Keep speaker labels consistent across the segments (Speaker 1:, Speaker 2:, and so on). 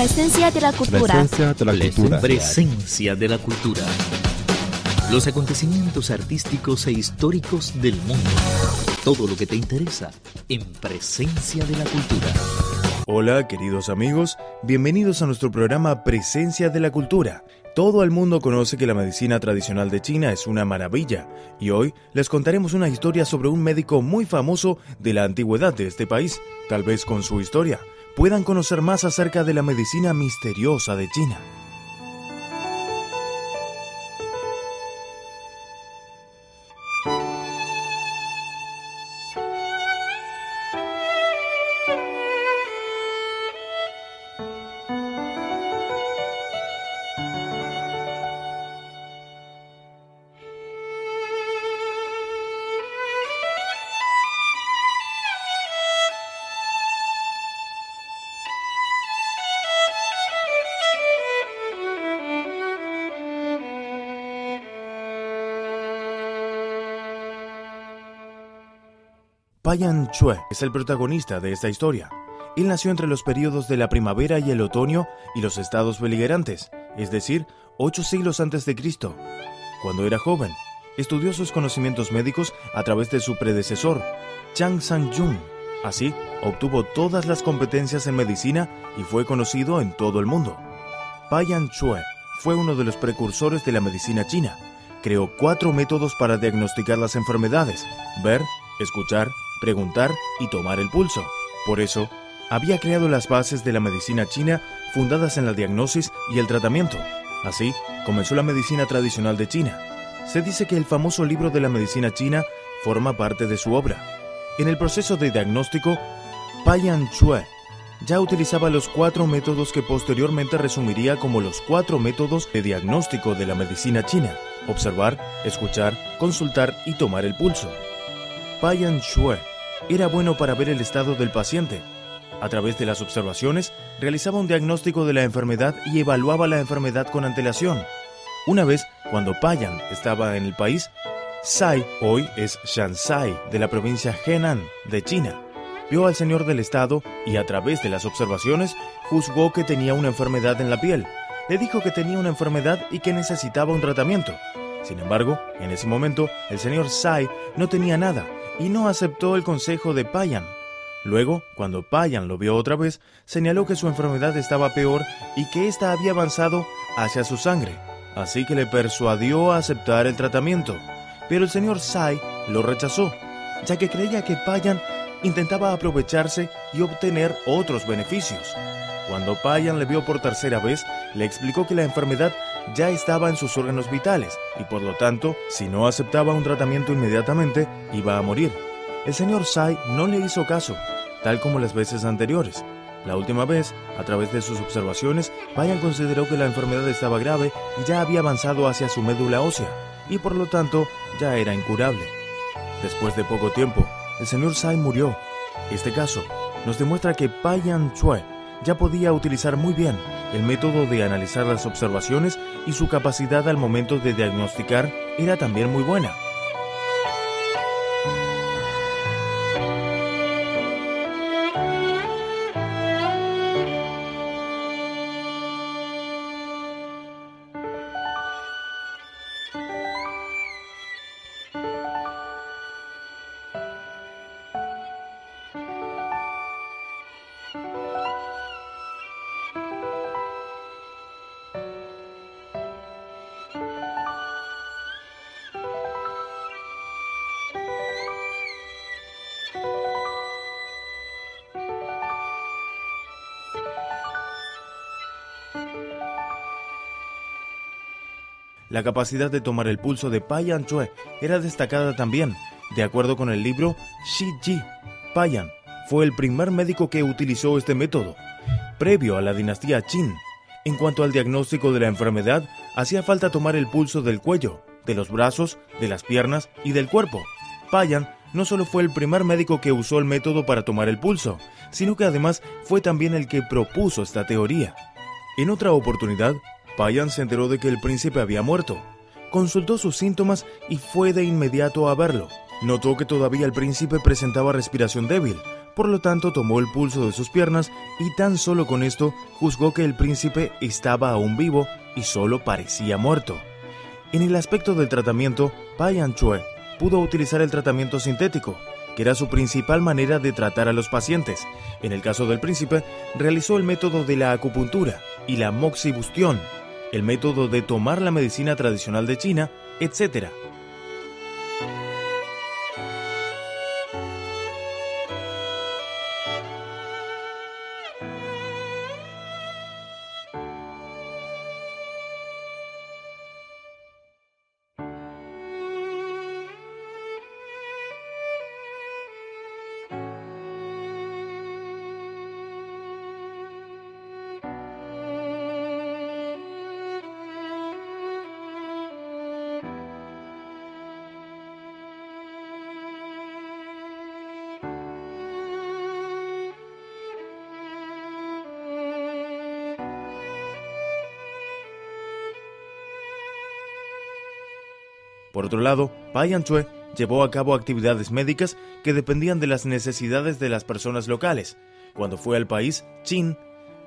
Speaker 1: Presencia de la cultura.
Speaker 2: Presencia de la cultura.
Speaker 3: Presencia de la cultura. Los acontecimientos artísticos e históricos del mundo. Todo lo que te interesa en Presencia de la cultura.
Speaker 4: Hola queridos amigos, bienvenidos a nuestro programa Presencia de la Cultura. Todo el mundo conoce que la medicina tradicional de China es una maravilla y hoy les contaremos una historia sobre un médico muy famoso de la antigüedad de este país. Tal vez con su historia puedan conocer más acerca de la medicina misteriosa de China. Payan Chue es el protagonista de esta historia. Él nació entre los periodos de la primavera y el otoño y los estados beligerantes, es decir, ocho siglos antes de Cristo. Cuando era joven, estudió sus conocimientos médicos a través de su predecesor, Chang Sang-jung. Así, obtuvo todas las competencias en medicina y fue conocido en todo el mundo. Payan Chue fue uno de los precursores de la medicina china. Creó cuatro métodos para diagnosticar las enfermedades, ver, escuchar, preguntar y tomar el pulso. Por eso, había creado las bases de la medicina china fundadas en la diagnosis y el tratamiento. Así, comenzó la medicina tradicional de China. Se dice que el famoso libro de la medicina china forma parte de su obra. En el proceso de diagnóstico, Payan Chue ya utilizaba los cuatro métodos que posteriormente resumiría como los cuatro métodos de diagnóstico de la medicina china. Observar, escuchar, consultar y tomar el pulso. Payan Shue era bueno para ver el estado del paciente. A través de las observaciones, realizaba un diagnóstico de la enfermedad y evaluaba la enfermedad con antelación. Una vez, cuando Payan estaba en el país, Sai, hoy es Shansai, de la provincia Henan, de China, vio al señor del estado y a través de las observaciones juzgó que tenía una enfermedad en la piel. Le dijo que tenía una enfermedad y que necesitaba un tratamiento. Sin embargo, en ese momento, el señor Sai no tenía nada y no aceptó el consejo de Payan. Luego, cuando Payan lo vio otra vez, señaló que su enfermedad estaba peor y que ésta había avanzado hacia su sangre, así que le persuadió a aceptar el tratamiento. Pero el señor Sai lo rechazó, ya que creía que Payan intentaba aprovecharse y obtener otros beneficios. Cuando Payan le vio por tercera vez, le explicó que la enfermedad ya estaba en sus órganos vitales y por lo tanto, si no aceptaba un tratamiento inmediatamente, iba a morir. El señor Sai no le hizo caso, tal como las veces anteriores. La última vez, a través de sus observaciones, Payan consideró que la enfermedad estaba grave y ya había avanzado hacia su médula ósea, y por lo tanto ya era incurable. Después de poco tiempo, el señor Sai murió. Este caso nos demuestra que Payan Chue ya podía utilizar muy bien el método de analizar las observaciones y su capacidad al momento de diagnosticar era también muy buena. La capacidad de tomar el pulso de Payan Chue era destacada también. De acuerdo con el libro Shi Ji, Payan fue el primer médico que utilizó este método, previo a la dinastía Qin. En cuanto al diagnóstico de la enfermedad, hacía falta tomar el pulso del cuello, de los brazos, de las piernas y del cuerpo. Payan no solo fue el primer médico que usó el método para tomar el pulso, sino que además fue también el que propuso esta teoría. En otra oportunidad, Payan se enteró de que el príncipe había muerto. Consultó sus síntomas y fue de inmediato a verlo. Notó que todavía el príncipe presentaba respiración débil, Por lo tanto, tomó el pulso de sus piernas y tan solo con esto juzgó que el príncipe estaba aún vivo y solo parecía muerto. En el aspecto del tratamiento, Payan Chue pudo utilizar el tratamiento sintético, era su principal manera de tratar a los pacientes. En el caso del príncipe, realizó el método de la acupuntura y la moxibustión, el método de tomar la medicina tradicional de China, etc. Por otro lado, Payan Chue llevó a cabo actividades médicas que dependían de las necesidades de las personas locales. Cuando fue al país Qin,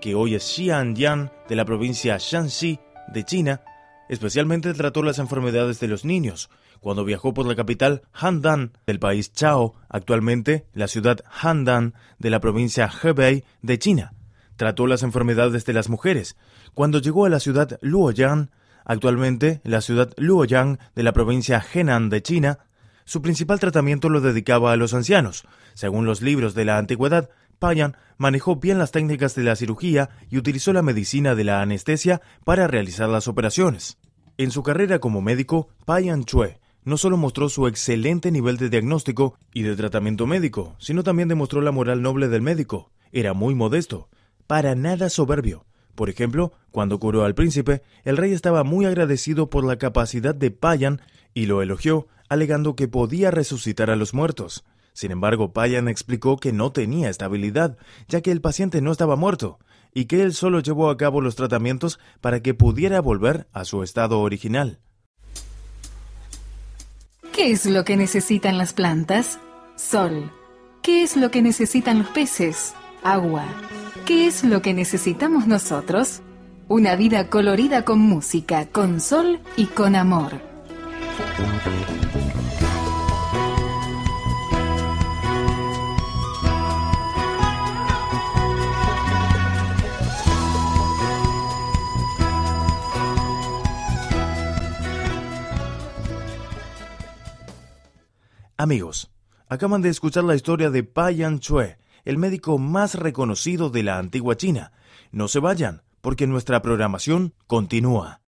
Speaker 4: que hoy es Xianjiang, de la provincia Shanxi de China, especialmente trató las enfermedades de los niños. Cuando viajó por la capital Handan del país Chao, actualmente la ciudad Handan de la provincia Hebei de China, trató las enfermedades de las mujeres. Cuando llegó a la ciudad Luoyang, Actualmente, la ciudad Luoyang de la provincia Henan de China, su principal tratamiento lo dedicaba a los ancianos. Según los libros de la antigüedad, Payan manejó bien las técnicas de la cirugía y utilizó la medicina de la anestesia para realizar las operaciones. En su carrera como médico, Payan Chue no solo mostró su excelente nivel de diagnóstico y de tratamiento médico, sino también demostró la moral noble del médico. Era muy modesto, para nada soberbio, por ejemplo, cuando curó al príncipe, el rey estaba muy agradecido por la capacidad de Payan y lo elogió, alegando que podía resucitar a los muertos. Sin embargo, Payan explicó que no tenía estabilidad, ya que el paciente no estaba muerto, y que él solo llevó a cabo los tratamientos para que pudiera volver a su estado original.
Speaker 1: ¿Qué es lo que necesitan las plantas? Sol. ¿Qué es lo que necesitan los peces? Agua. ¿Qué es lo que necesitamos nosotros? Una vida colorida con música, con sol y con amor.
Speaker 4: Amigos, acaban de escuchar la historia de Payan Chue, el médico más reconocido de la antigua China. No se vayan, porque nuestra programación continúa.